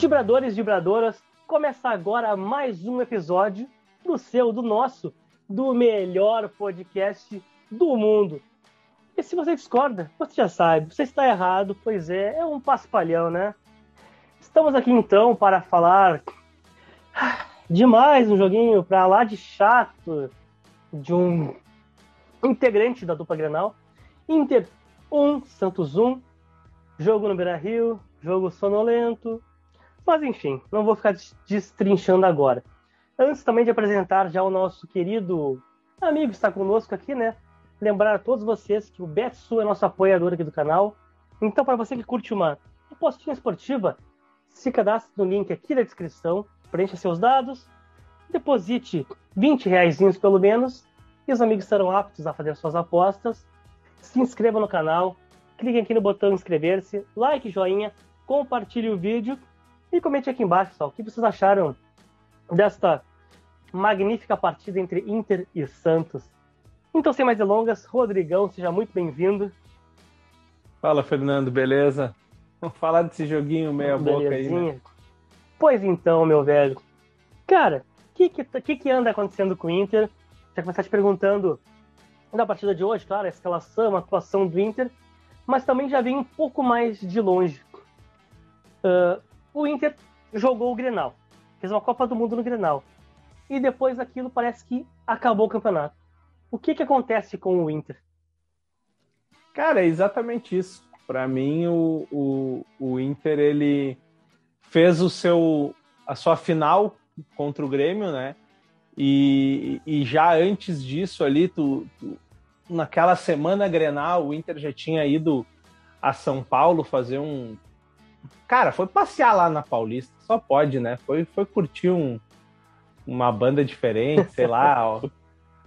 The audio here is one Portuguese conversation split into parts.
Vibradores e vibradoras, começa agora mais um episódio do seu, do nosso, do melhor podcast do mundo. E se você discorda, você já sabe, você está errado, pois é, é um paspalhão, né? Estamos aqui então para falar de mais um joguinho para lá de chato de um integrante da dupla Grenal. Inter 1, Santos 1, jogo no Beira Rio, jogo sonolento, mas enfim, não vou ficar destrinchando agora. Antes também de apresentar já o nosso querido amigo que está conosco aqui, né? Lembrar a todos vocês que o Betsu é nosso apoiador aqui do canal. Então, para você que curte uma postinha esportiva, se cadastre no link aqui da descrição, preencha seus dados, deposite 20 reais pelo menos, e os amigos estarão aptos a fazer suas apostas. Se inscreva no canal, clique aqui no botão inscrever-se, like, joinha, compartilhe o vídeo e comente aqui embaixo, pessoal, o que vocês acharam desta magnífica partida entre Inter e Santos. Então, sem mais delongas, Rodrigão, seja muito bem-vindo. Fala, Fernando, beleza? Vamos falar desse joguinho meia boca aí, né? Pois então, meu velho. Cara, o que, que, que anda acontecendo com o Inter? Já começar te perguntando da partida de hoje, claro, a escalação, a atuação do Inter, mas também já vem um pouco mais de longe. Uh, o Inter jogou o Grenal, fez uma Copa do Mundo no Grenal. E depois daquilo parece que acabou o campeonato. O que, que acontece com o Inter? Cara, é exatamente isso. Para mim, o, o, o Inter ele fez o seu a sua final contra o Grêmio, né? E, e já antes disso ali, tu, tu, naquela semana Grenal, o Inter já tinha ido a São Paulo fazer um Cara, foi passear lá na Paulista, só pode, né? Foi, foi curtir um, uma banda diferente, sei lá.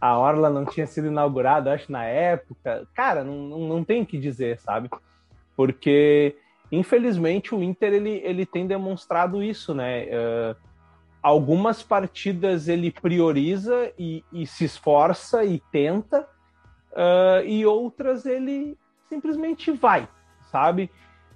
a Orla não tinha sido inaugurada, acho, na época. Cara, não, não, não tem o que dizer, sabe? Porque, infelizmente, o Inter ele, ele tem demonstrado isso, né? Uh, algumas partidas ele prioriza e, e se esforça e tenta, uh, e outras ele simplesmente vai, sabe?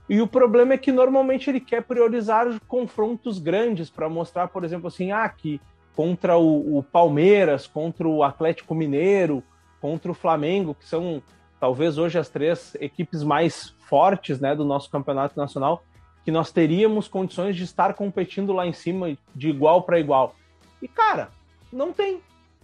E o problema é que normalmente ele quer priorizar confrontos grandes para mostrar, por exemplo, assim, ah, que contra o, o, Palmeiras, contra o Atlético Mineiro, contra o Flamengo, que são talvez hoje as três equipes mais fortes né, do nosso campeonato nacional, que nós teríamos condições de estar competindo lá em cima de igual para igual. E cara, não tem,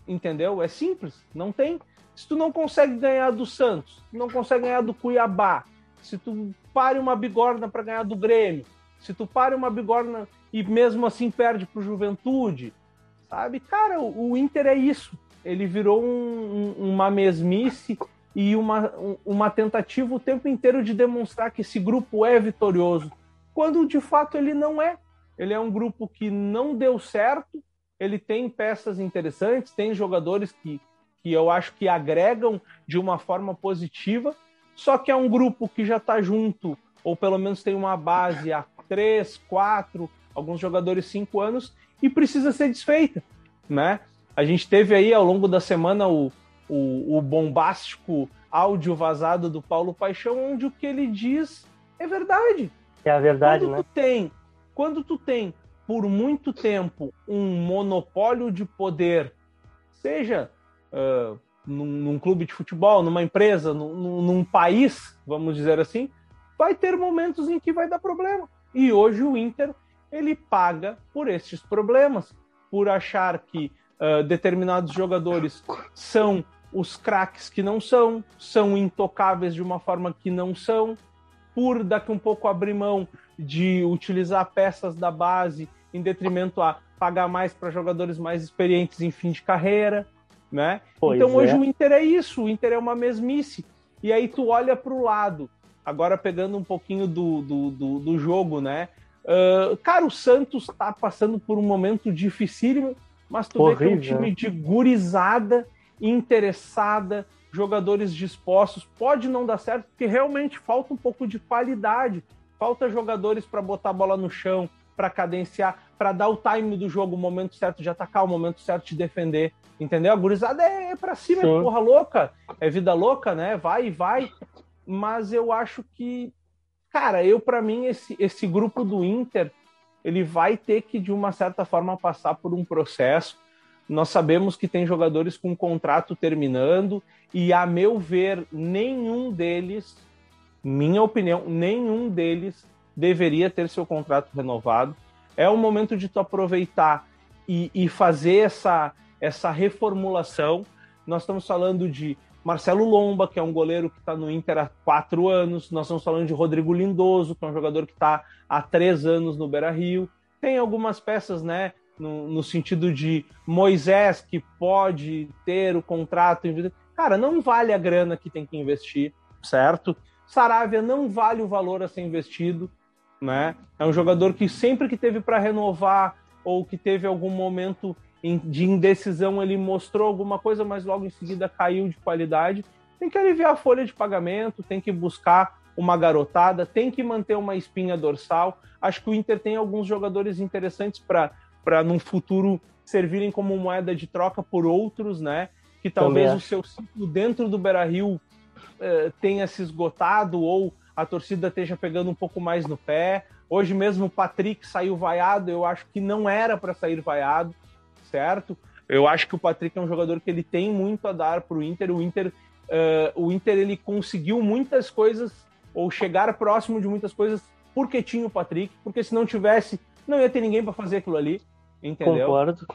entendeu? É simples, não tem. Se tu não consegue ganhar do Santos, não consegue ganhar do Cuiabá, se tu pare uma bigorna para ganhar do Grêmio, se tu pare uma bigorna e mesmo assim perde para o Juventude, sabe? Cara, o, o, Inter é isso. Ele virou um, um, uma mesmice e uma, uma tentativa o tempo inteiro de demonstrar que esse grupo é vitorioso, quando de fato ele não é. Ele é um grupo que não deu certo, ele tem peças interessantes, tem jogadores que, que eu acho que agregam de uma forma positiva, só que é um grupo que já está junto, ou pelo menos tem uma base há três, quatro, alguns jogadores cinco anos, e precisa ser desfeita, né? A gente teve aí ao longo da semana o, o, o bombástico áudio vazado do Paulo Paixão, onde o que ele diz é verdade. É a verdade, quando né? Tu tem, quando tu tem por muito tempo um monopólio de poder, seja uh, num, num, clube de futebol, numa empresa, num, num, país, vamos dizer assim, vai ter momentos em que vai dar problema. E hoje o Inter ele paga por esses problemas, por achar que uh, determinados jogadores são os craques que não são, são intocáveis de uma forma que não são, por daqui um pouco abrir mão de utilizar peças da base em detrimento a pagar mais para jogadores mais experientes em fim de carreira né? Pois então hoje é. o Inter é isso, o Inter é uma mesmice. E aí tu olha para o lado, agora pegando um pouquinho do, do, do, do jogo, né? Uh, cara, o Santos está passando por um momento dificílimo, mas tu Horrível. vê que é um time de gurizada, interessada, jogadores dispostos. Pode não dar certo, porque realmente falta um pouco de qualidade. Falta jogadores para botar a bola no chão, para cadenciar, para dar o time do jogo, o momento certo de atacar, o momento certo de defender. Entendeu? A gurizada é, é pra cima, é porra louca, é vida louca, né? Vai e vai. Mas eu acho que, cara, eu para mim, esse, esse grupo do Inter, ele vai ter que, de uma certa forma, passar por um processo. Nós sabemos que tem jogadores com contrato terminando, e, a meu ver, nenhum deles, minha opinião, nenhum deles deveria ter seu contrato renovado. É o momento de tu aproveitar e, e fazer essa, essa reformulação. Nós estamos falando de Marcelo Lomba, que é um goleiro que está no Inter há quatro anos. Nós estamos falando de Rodrigo Lindoso, que é um jogador que está há três anos no Beira Rio. Tem algumas peças, né? No, no, sentido de Moisés, que pode ter o contrato. Cara, não vale a grana que tem que investir, certo? Saravia não vale o valor a ser investido, né? É um jogador que sempre que teve para renovar ou que teve algum momento de indecisão ele mostrou alguma coisa, mas logo em seguida caiu de qualidade. Tem que aliviar a folha de pagamento, tem que buscar uma garotada, tem que manter uma espinha dorsal. Acho que o Inter tem alguns jogadores interessantes para, num futuro, servirem como moeda de troca por outros, né? Que talvez o seu ciclo dentro do Beira Rio eh, tenha se esgotado ou a torcida esteja pegando um pouco mais no pé. Hoje mesmo o Patrick saiu vaiado, eu acho que não era para sair vaiado certo. Eu acho que o Patrick é um jogador que ele tem muito a dar para o Inter. O Inter, uh, o Inter ele conseguiu muitas coisas ou chegar próximo de muitas coisas porque tinha o Patrick, porque se não tivesse, não ia ter ninguém para fazer aquilo ali, entendeu? Concordo.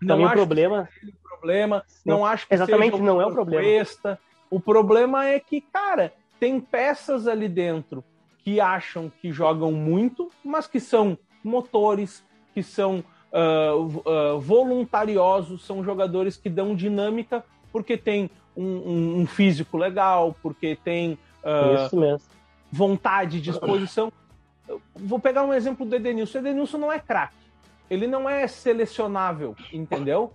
Não Também acho problema. Que problema. Não acho que exatamente não é o problema. O problema é que, cara, tem peças ali dentro que acham que jogam muito, mas que são motores, que são uh, uh, voluntariosos, são jogadores que dão dinâmica porque tem um, um, um físico legal, porque tem uh, vontade, disposição. Vou pegar um exemplo do Edenilson. O Edenilson não é craque. Ele não é selecionável, entendeu?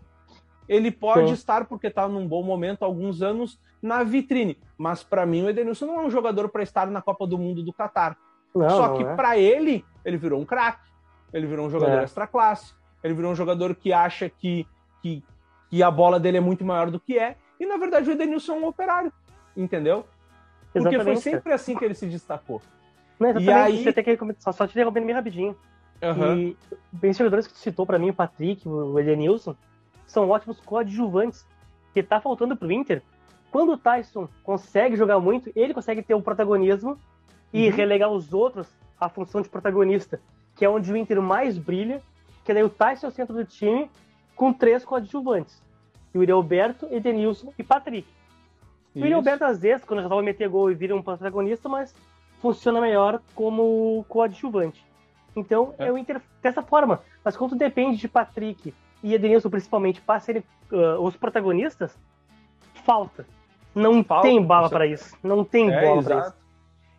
Ele pode Sim. estar, porque está num bom momento, alguns anos, na vitrine. Mas para mim, o Edenilson não é um jogador para estar na Copa do Mundo do Catar. Só que é. para ele, ele virou um craque. Ele virou um jogador é. extra classe ele virou um jogador que acha que, que, que a bola dele é muito maior do que é, e na verdade o Edenilson é um operário, entendeu? Porque foi sempre assim que ele se destacou. Não, exatamente, e aí... você tem que só, só te interrompendo bem rapidinho. Uhum. E esses jogadores que tu citou para mim, o Patrick, o Edenilson, são ótimos coadjuvantes. Que tá faltando pro Inter. Quando o Tyson consegue jogar muito, ele consegue ter o protagonismo e uhum. relegar os outros à função de protagonista, que é onde o Inter mais brilha que daí o Tyson é o centro do time com três coadjuvantes. Yuri Alberto, Edenilson e Patrick. O Yuri Alberto, às vezes, quando já estava meter gol e vira um protagonista, mas funciona melhor como coadjuvante. Então, é. o Inter dessa forma. Mas quando depende de Patrick e Edenilson, principalmente, para serem uh, os protagonistas, falta. Não falta, tem bala para isso. Não tem é, bola para isso.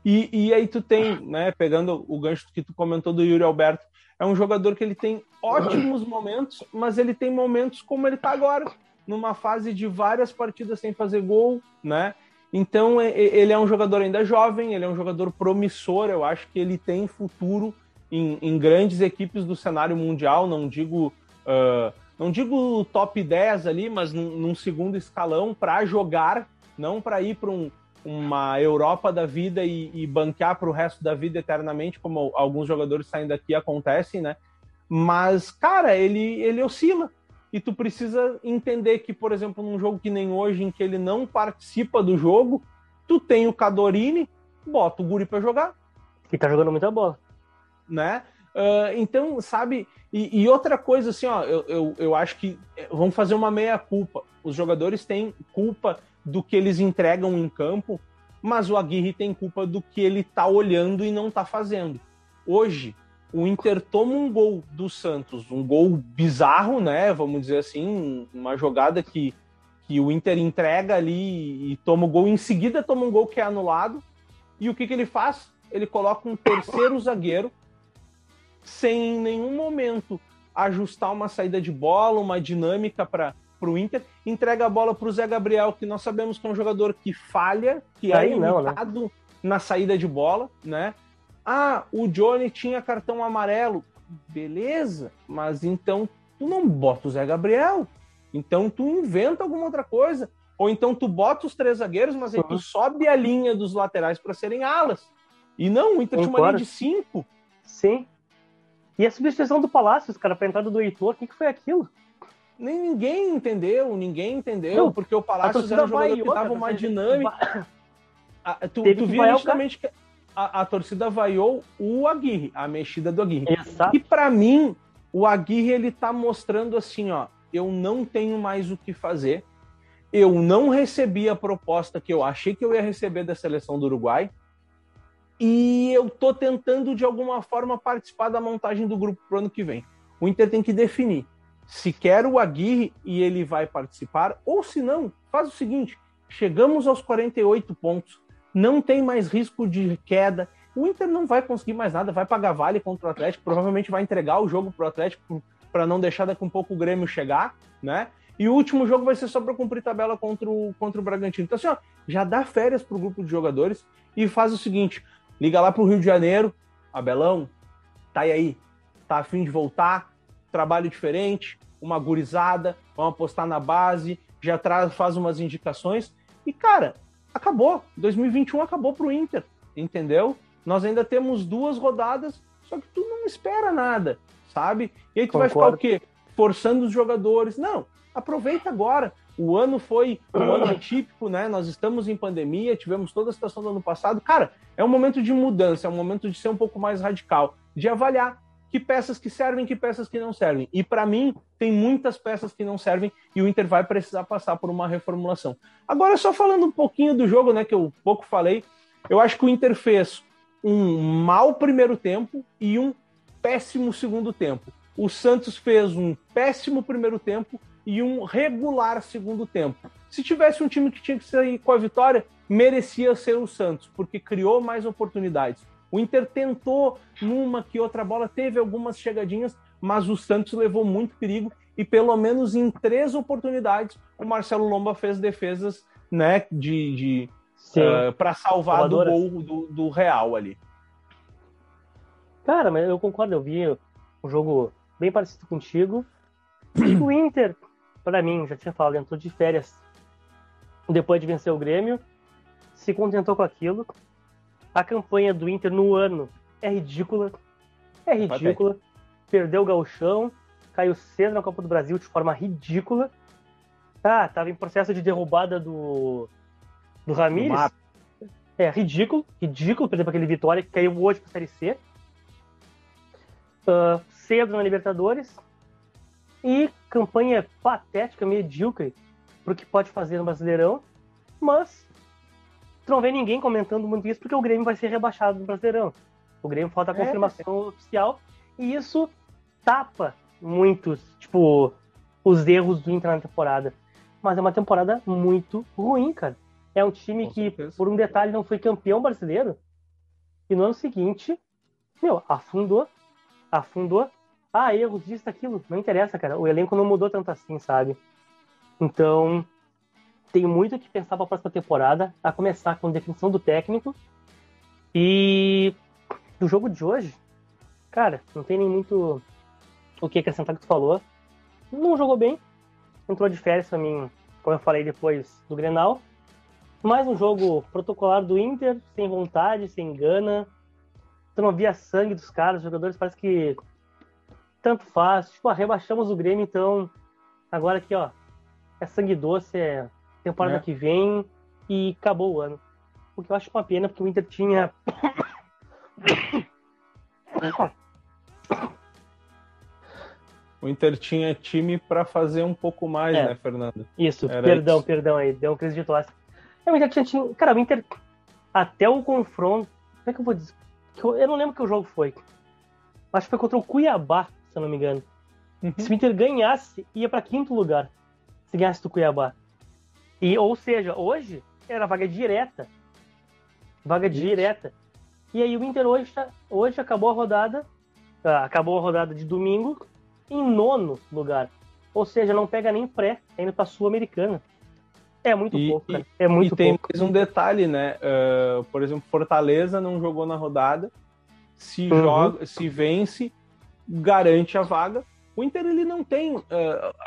E, e aí tu tem, né, pegando o gancho que tu comentou do Yuri Alberto, é um jogador que ele tem ótimos momentos, mas ele tem momentos como ele está agora, numa fase de várias partidas sem fazer gol, né? Então ele é um jogador ainda jovem, ele é um jogador promissor, eu acho que ele tem futuro em, em grandes equipes do cenário mundial, não digo uh, não digo top 10 ali, mas num, num segundo escalão para jogar, não para ir para um, uma Europa da vida e, e banquear para o resto da vida eternamente, como alguns jogadores saindo daqui acontecem, né? Mas, cara, ele, ele oscila. E tu precisa entender que, por exemplo, num jogo que nem hoje, em que ele não participa do jogo, tu tem o Cadorini, bota o Guri para jogar. E tá jogando muita bola. Né? Uh, então, sabe? E, e, outra coisa, assim, ó, eu, eu, eu acho que eh, vamos fazer uma meia-culpa. Os jogadores têm culpa do que eles entregam em campo, mas o Aguirre tem culpa do que ele tá olhando e não tá fazendo. Hoje, o Inter toma um gol do Santos, um gol bizarro, né? Vamos dizer assim, uma jogada que, que o Inter entrega ali e toma o gol, em seguida toma um gol que é anulado. E o que, que ele faz? Ele coloca um terceiro zagueiro sem em nenhum momento ajustar uma saída de bola, uma dinâmica para para o Inter, entrega a bola para o Zé Gabriel, que nós sabemos que é um jogador que falha, que é limitado né? na saída de bola, né? Ah, o Johnny tinha cartão amarelo. Beleza, mas então tu não bota o Zé Gabriel. Então tu inventa alguma outra coisa. Ou então tu bota os três zagueiros, mas aí tu sobe a linha dos laterais para serem alas. E não, o Inter tinha uma linha de cinco. Sim. E a substituição do Palácios, cara, pra entrada do Heitor, o que, que foi aquilo? Nem ninguém entendeu, ninguém entendeu, não, porque o Palácios era um jogador que dava uma dinâmica. A, tu, tu viu nitidamente que a, a, torcida vaiou o Aguirre, a mexida do Aguirre. Exato. E para mim, o Aguirre ele tá mostrando assim, ó, eu não tenho mais o que fazer. Eu não recebi a proposta que eu achei que eu ia receber da seleção do Uruguai. E eu tô tentando de alguma forma participar da montagem do grupo pro ano que vem. O Inter tem que definir se quer o Aguirre e ele vai participar, ou se não, faz o seguinte: chegamos aos 48 pontos, não tem mais risco de queda. O Inter não vai conseguir mais nada, vai pagar vale contra o Atlético, provavelmente vai entregar o jogo pro Atlético para não deixar daqui um pouco o Grêmio chegar, né? E o último jogo vai ser só para cumprir tabela contra o, contra o Bragantino. Então, assim, ó, já dá férias pro grupo de jogadores e faz o seguinte: liga lá pro Rio de Janeiro, Abelão, tá aí, tá afim de voltar, trabalho diferente, uma gurizada, vamos apostar na base, já traz, faz umas indicações. E, cara, acabou. 2021 acabou pro Inter, entendeu? Nós ainda temos duas rodadas, só que tu não espera nada, sabe? E aí tu Concordo. vai ficar o quê? Forçando os jogadores. Não, aproveita agora. O ano foi um ano atípico, né? Nós estamos em pandemia, tivemos toda a situação do ano passado. Cara, é um momento de mudança, é um momento de ser um pouco mais radical, de avaliar que peças que servem, que peças que não servem. E para mim, tem muitas peças que não servem e o Inter vai precisar passar por uma reformulação. Agora, só falando um pouquinho do jogo, né, que eu pouco falei, eu acho que o Inter fez um mau primeiro tempo e um péssimo segundo tempo. O Santos fez um péssimo primeiro tempo e um regular segundo tempo. Se tivesse um time que tinha que sair com a vitória, merecia ser o Santos, porque criou mais oportunidades. O Inter tentou numa que outra bola, teve algumas chegadinhas, mas o Santos levou muito perigo e pelo menos em três oportunidades o Marcelo Lomba fez defesas né, de, de uh, para salvar do gol do, do, Real ali. Cara, mas eu concordo, eu vi um jogo bem parecido contigo. o Inter, para mim, já tinha falado, entrou de férias depois de vencer o Grêmio, se contentou com aquilo, a campanha do Inter no ano é ridícula. É ridícula. Perdeu o galchão, caiu cedo na Copa do Brasil de forma ridícula. Ah, tava em processo de derrubada do, do Ramires. É ridículo, ridículo perder para aquele Vitória que caiu hoje para Série C. Uh, cedo na Libertadores. E campanha patética, medíocre, pro que pode fazer no Brasileirão. Mas tu não vê ninguém comentando muito isso porque o Grêmio vai ser rebaixado no Brasileirão. O Grêmio falta a é. confirmação é. oficial e isso tapa muitos, tipo, os erros do Inter na temporada. Mas é uma temporada muito ruim, cara. É um time Com que, certeza. por um detalhe, não foi campeão brasileiro. E no ano seguinte, meu, afundou. Afundou. Ah, erros disso, aquilo. Não interessa, cara. O elenco não mudou tanto assim, sabe? Então, tem muito que pensar para a próxima temporada, a começar com definição do técnico. E do jogo de hoje, cara, não tem nem muito o que acrescentar que tu falou. Não jogou bem, entrou de férias para mim, como eu falei depois do Grenal. Mais um jogo protocolar do Inter, sem vontade, sem gana. Tu não via sangue dos caras, os jogadores parece que tanto faz. Tipo, ah, rebaixamos o Grêmio, então agora aqui, ó, é sangue doce, é temporada é. que vem e acabou o ano. O que eu acho uma pena, porque o Inter tinha. O Inter tinha time para fazer um pouco mais, é. né, Fernando? Isso, Era perdão, isso. perdão aí, deu um crise de tosse. É, o Inter tinha time. Cara, o Inter. Até o confronto. Como é que eu vou dizer? Eu não lembro que o jogo foi. Acho que foi contra o Cuiabá, se eu não me engano. Uhum. Se o Inter ganhasse, ia para quinto lugar. Se ganhasse do Cuiabá. E, ou seja, hoje era vaga direta. Vaga Isso. direta. E aí o Inter hoje, tá, hoje acabou a rodada, ah, acabou a rodada de domingo em nono lugar. Ou seja, não pega nem pré, tá indo pra Sul-Americana. É muito e, pouco, cara. É muito e tem mais um detalhe, né? Uh, por exemplo, Fortaleza não jogou na rodada. Se, uhum. joga, se vence, garante a vaga. O Inter ele não tem. Uh,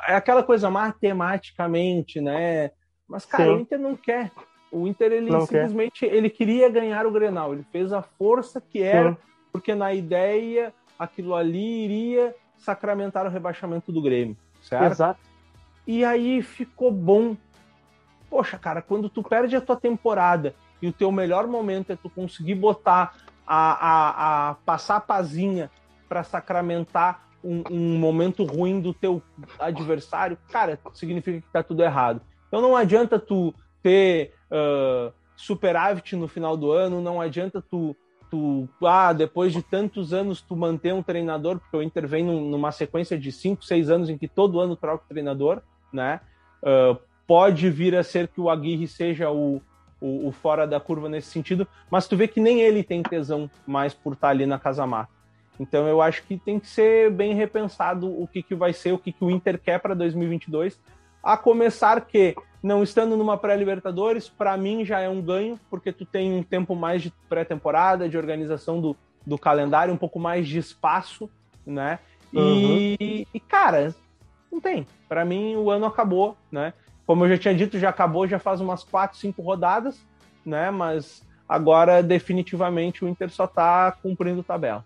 é aquela coisa matematicamente, né? Mas, cara, Sim. o Inter não quer. O Inter, ele não simplesmente quer. ele queria ganhar o Grenal. Ele fez a força que era, Sim. porque na ideia aquilo ali iria sacramentar o rebaixamento do Grêmio, certo? Exato. E aí ficou bom. Poxa, cara, quando tu perde a tua temporada e o teu melhor momento é tu conseguir botar a, a, a passar a pazinha para sacramentar um, um, momento ruim do teu adversário, cara, significa que tá tudo errado. Então não adianta tu ter uh, superávit no final do ano, não adianta tu, tu, ah, depois de tantos anos tu manter um treinador, porque o Inter vem numa sequência de 5, 6 anos em que todo ano troca o treinador, né? Uh, pode vir a ser que o Aguirre seja o, o, o, fora da curva nesse sentido, mas tu vê que nem ele tem tesão mais por estar ali na Casa Mata. Então eu acho que tem que ser bem repensado o que, que vai ser, o que, que o Inter quer para 2022, a começar que, não estando numa pré-Libertadores, para mim já é um ganho, porque tu tem um tempo mais de pré-temporada, de organização do, do calendário, um pouco mais de espaço, né? Uhum. E, e, cara, não tem. Para mim, o ano acabou, né? Como eu já tinha dito, já acabou, já faz umas quatro, cinco rodadas, né? Mas agora, definitivamente, o Inter só tá cumprindo tabela.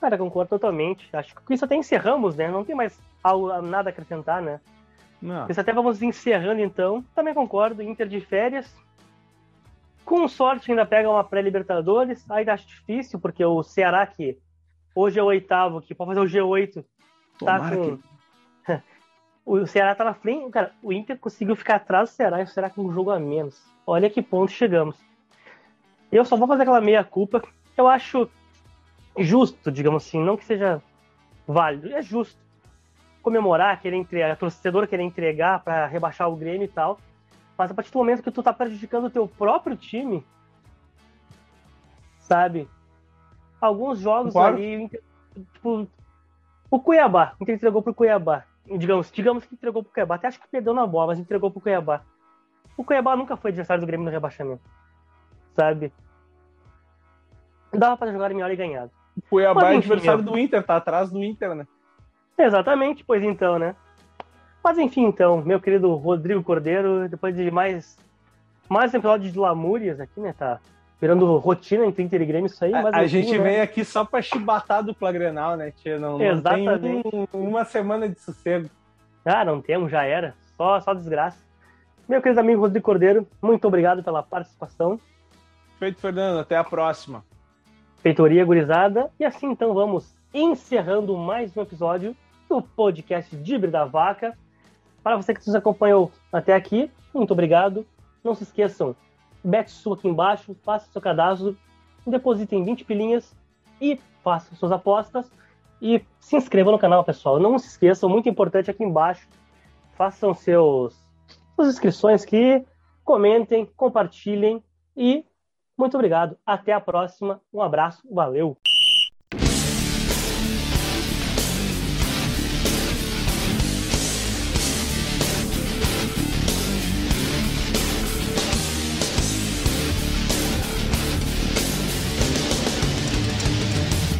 Cara, concordo totalmente. Acho que com isso até encerramos, né? Não tem mais algo, nada a acrescentar, né? Não. Isso até vamos encerrando então. Também concordo, Inter de férias. Com sorte ainda pega uma pré-Libertadores. Ainda acho difícil, porque o Ceará, que hoje é o oitavo, que pode fazer o G8, tá Tomara com. Que... o Ceará tá na frente. Cara, o Inter conseguiu ficar atrás do Ceará e o Ceará com um jogo a menos. Olha que ponto chegamos. Eu só vou fazer aquela meia-culpa. Eu acho justo, digamos assim, não que seja válido, é justo comemorar, querer entregar, a torcedor querer entregar para rebaixar o Grêmio e tal. Mas a partir do momento que tu tá prejudicando o teu próprio time, sabe? Alguns jogos ali, tipo, o Cuiabá, o Inter entregou pro Cuiabá. Digamos, digamos que entregou pro Cuiabá. Até acho que perdeu na bola, mas entregou pro Cuiabá. O Cuiabá nunca foi adversário do Grêmio no rebaixamento. Sabe? Dava para jogar melhor e ganhado. O Cuiabá é adversário do Inter, tá atrás do Inter, né? Exatamente, pois então, né? Mas enfim, então, meu querido Rodrigo Cordeiro, depois de mais mais um episódio de Lamúrias aqui, né? Tá virando rotina em Inter e Grêmio isso aí. Mas a, enfim, gente né? vem aqui só pra chibatar do Grenal, né, tia? Não, não tem um, uma semana de sossego. Ah, não temos, já era. Só, só desgraça. Meu querido amigo Rodrigo Cordeiro, muito obrigado pela participação. Feito, Fernando. Até a próxima. Feitoria gurizada. E assim, então, vamos encerrando mais um episódio do podcast Dibre da Vaca. Para você que nos acompanhou até aqui, muito obrigado. Não se esqueçam, sua aqui embaixo, faça seu cadastro, depositem 20 pilinhas e façam suas apostas. E se inscrevam no canal, pessoal. Não se esqueçam, muito importante aqui embaixo, façam seus, suas inscrições aqui, comentem, compartilhem e muito obrigado. Até a próxima. Um abraço, valeu!